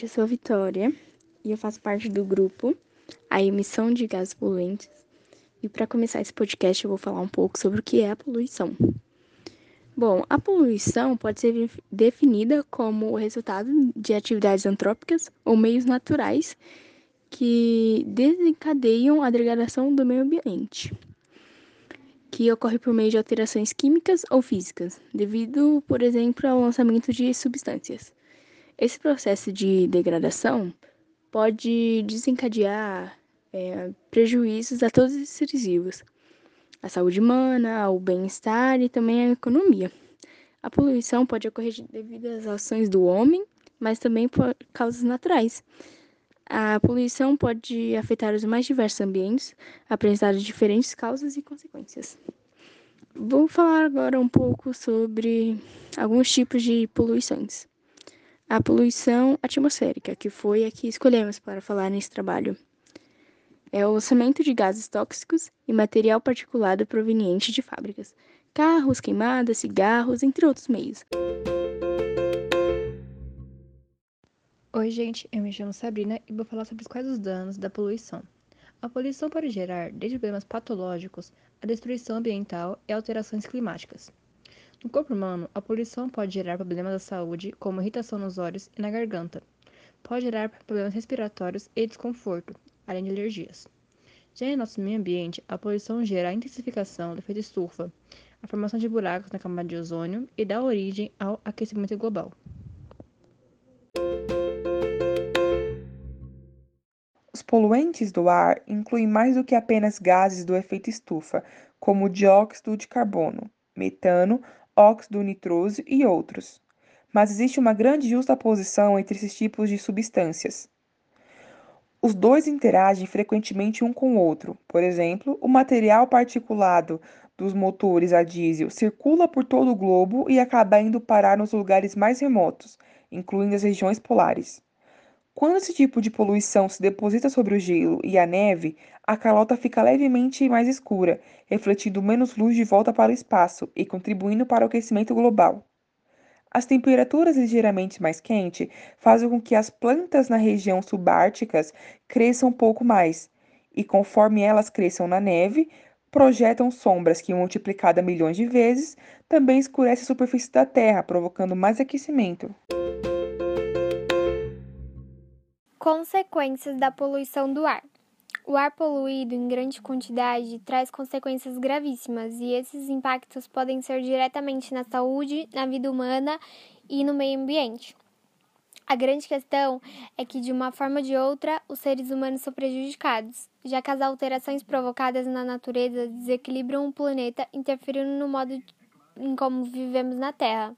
gente, eu sou a Vitória e eu faço parte do grupo A Emissão de Gases Poluentes. E para começar esse podcast, eu vou falar um pouco sobre o que é a poluição. Bom, a poluição pode ser definida como o resultado de atividades antrópicas ou meios naturais que desencadeiam a degradação do meio ambiente, que ocorre por meio de alterações químicas ou físicas, devido, por exemplo, ao lançamento de substâncias. Esse processo de degradação pode desencadear é, prejuízos a todos os seres vivos, a saúde humana, ao bem-estar e também à economia. A poluição pode ocorrer devido às ações do homem, mas também por causas naturais. A poluição pode afetar os mais diversos ambientes, apresentando diferentes causas e consequências. Vou falar agora um pouco sobre alguns tipos de poluições a poluição atmosférica, que foi a que escolhemos para falar nesse trabalho. É o lançamento de gases tóxicos e material particulado proveniente de fábricas, carros, queimadas, cigarros, entre outros meios. Oi, gente, eu me chamo Sabrina e vou falar sobre quais os danos da poluição. A poluição pode gerar desde problemas patológicos a destruição ambiental e alterações climáticas. No corpo humano, a poluição pode gerar problemas da saúde, como irritação nos olhos e na garganta. Pode gerar problemas respiratórios e desconforto, além de alergias. Já em nosso meio ambiente, a poluição gera a intensificação do efeito estufa, a formação de buracos na camada de ozônio e dá origem ao aquecimento global. Os poluentes do ar incluem mais do que apenas gases do efeito estufa, como o dióxido de carbono, metano, óxido nitroso e outros. Mas existe uma grande justaposição entre esses tipos de substâncias. Os dois interagem frequentemente um com o outro. Por exemplo, o material particulado dos motores a diesel circula por todo o globo e acaba indo parar nos lugares mais remotos, incluindo as regiões polares. Quando esse tipo de poluição se deposita sobre o gelo e a neve, a calota fica levemente mais escura, refletindo menos luz de volta para o espaço e contribuindo para o aquecimento global. As temperaturas ligeiramente mais quentes fazem com que as plantas na região subárticas cresçam um pouco mais, e conforme elas cresçam na neve, projetam sombras que, multiplicada milhões de vezes, também escurecem a superfície da Terra, provocando mais aquecimento. Consequências da poluição do ar. O ar poluído em grande quantidade traz consequências gravíssimas e esses impactos podem ser diretamente na saúde, na vida humana e no meio ambiente. A grande questão é que, de uma forma ou de outra, os seres humanos são prejudicados, já que as alterações provocadas na natureza desequilibram o planeta, interferindo no modo em como vivemos na Terra.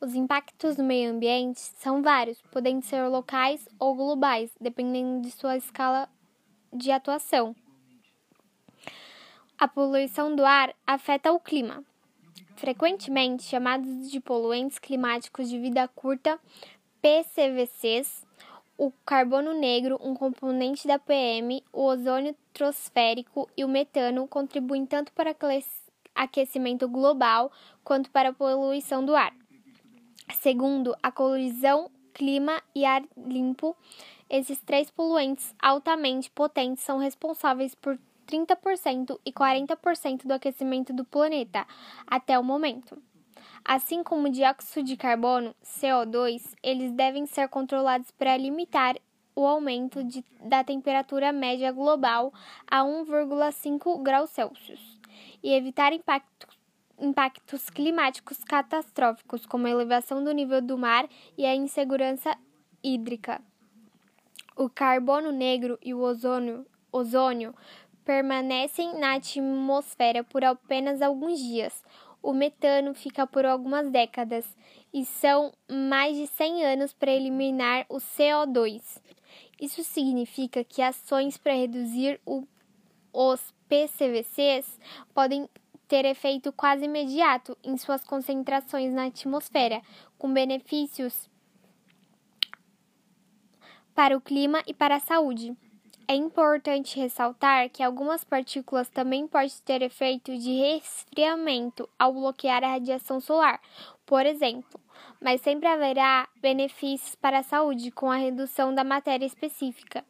Os impactos no meio ambiente são vários, podendo ser locais ou globais, dependendo de sua escala de atuação. A poluição do ar afeta o clima. Frequentemente chamados de poluentes climáticos de vida curta, PCVCs, o carbono negro, um componente da PM, o ozônio trosférico e o metano contribuem tanto para aquecimento global quanto para a poluição do ar. Segundo a colisão clima e ar limpo, esses três poluentes altamente potentes são responsáveis por 30% e 40% do aquecimento do planeta até o momento. Assim como o dióxido de carbono, CO2, eles devem ser controlados para limitar o aumento de, da temperatura média global a 1,5 graus Celsius e evitar impactos impactos climáticos catastróficos, como a elevação do nível do mar e a insegurança hídrica. O carbono negro e o ozônio, ozônio permanecem na atmosfera por apenas alguns dias. O metano fica por algumas décadas e são mais de 100 anos para eliminar o CO2. Isso significa que ações para reduzir o, os PCVCs podem ter efeito quase imediato em suas concentrações na atmosfera, com benefícios para o clima e para a saúde. é importante ressaltar que algumas partículas também podem ter efeito de resfriamento ao bloquear a radiação solar, por exemplo, mas sempre haverá benefícios para a saúde com a redução da matéria específica.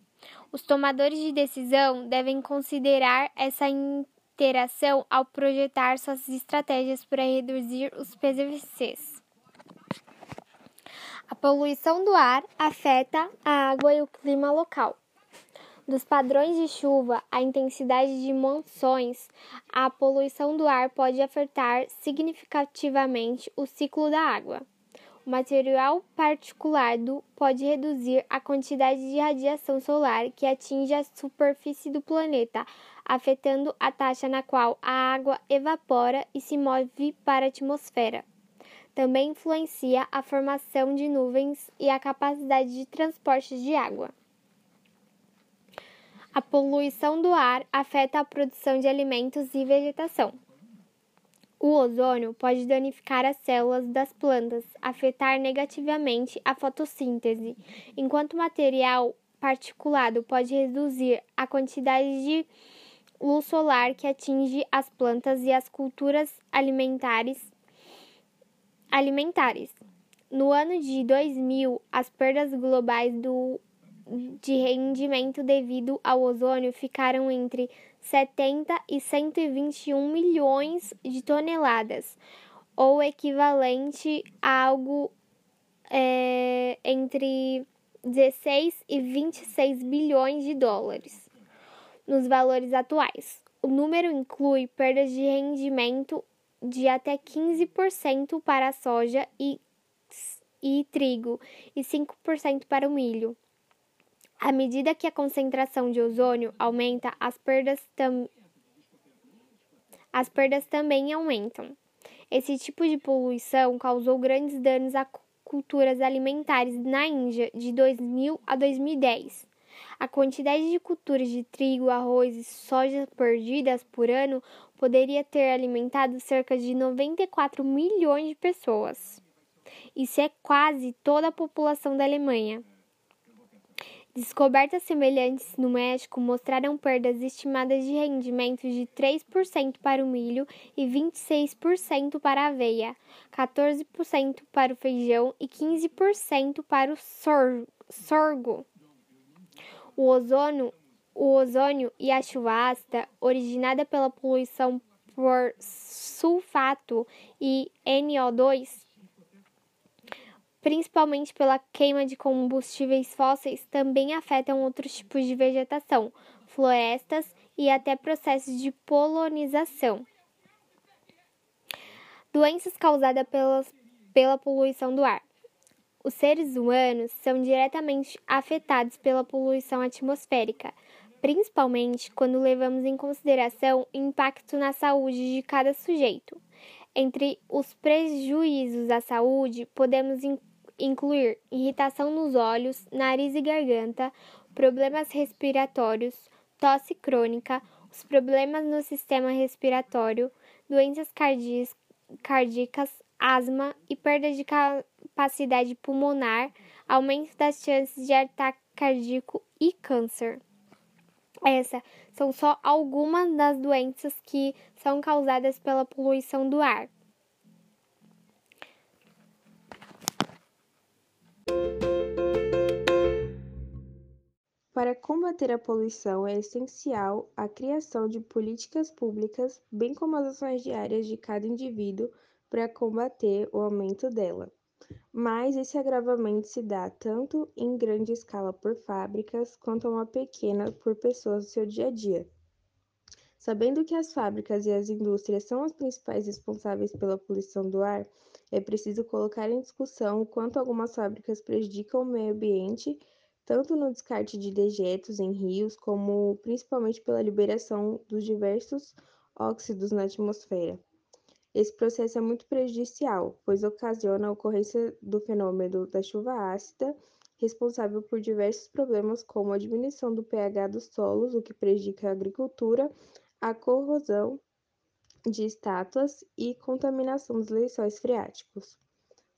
Os tomadores de decisão devem considerar essa interação ao projetar suas estratégias para reduzir os PVCs. A poluição do ar afeta a água e o clima local. Dos padrões de chuva à intensidade de monções, a poluição do ar pode afetar significativamente o ciclo da água. O material particulado pode reduzir a quantidade de radiação solar que atinge a superfície do planeta, afetando a taxa na qual a água evapora e se move para a atmosfera. Também influencia a formação de nuvens e a capacidade de transporte de água. A poluição do ar afeta a produção de alimentos e vegetação. O ozônio pode danificar as células das plantas, afetar negativamente a fotossíntese, enquanto o material particulado pode reduzir a quantidade de luz solar que atinge as plantas e as culturas alimentares. alimentares. No ano de 2000, as perdas globais do, de rendimento devido ao ozônio ficaram entre 70 e 121 milhões de toneladas, ou equivalente a algo é, entre 16 e 26 bilhões de dólares nos valores atuais. O número inclui perdas de rendimento de até 15% para a soja e, e trigo e 5% para o milho. À medida que a concentração de ozônio aumenta, as perdas, tam... as perdas também aumentam. Esse tipo de poluição causou grandes danos a culturas alimentares na Índia de 2000 a 2010. A quantidade de culturas de trigo, arroz e soja perdidas por ano poderia ter alimentado cerca de 94 milhões de pessoas. Isso é quase toda a população da Alemanha. Descobertas semelhantes no México mostraram perdas estimadas de rendimento de 3% para o milho e 26% para a aveia, 14% para o feijão e 15% para o sorgo. O ozônio, o ozônio e a chuva ácida, originada pela poluição por sulfato e NO2, principalmente pela queima de combustíveis fósseis, também afetam outros tipos de vegetação, florestas e até processos de polonização. Doenças causadas pela poluição do ar. Os seres humanos são diretamente afetados pela poluição atmosférica, principalmente quando levamos em consideração o impacto na saúde de cada sujeito. Entre os prejuízos à saúde, podemos incluir irritação nos olhos, nariz e garganta, problemas respiratórios, tosse crônica, os problemas no sistema respiratório, doenças cardíacas, asma e perda de capacidade pulmonar, aumento das chances de ataque cardíaco e câncer. Essas são só algumas das doenças que são causadas pela poluição do ar. Para combater a poluição é essencial a criação de políticas públicas, bem como as ações diárias de cada indivíduo para combater o aumento dela. Mas esse agravamento se dá tanto em grande escala por fábricas, quanto a uma pequena por pessoas no seu dia a dia. Sabendo que as fábricas e as indústrias são as principais responsáveis pela poluição do ar, é preciso colocar em discussão o quanto algumas fábricas prejudicam o meio ambiente, tanto no descarte de dejetos em rios, como principalmente pela liberação dos diversos óxidos na atmosfera. Esse processo é muito prejudicial, pois ocasiona a ocorrência do fenômeno da chuva ácida, responsável por diversos problemas como a diminuição do pH dos solos, o que prejudica a agricultura, a corrosão de estátuas e contaminação dos lençóis freáticos.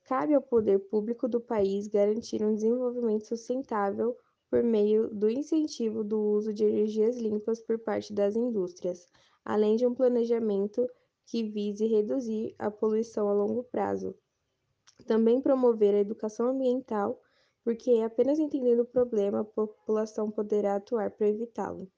Cabe ao poder público do país garantir um desenvolvimento sustentável por meio do incentivo do uso de energias limpas por parte das indústrias, além de um planejamento que vise reduzir a poluição a longo prazo. Também promover a educação ambiental, porque apenas entendendo o problema a população poderá atuar para evitá-lo.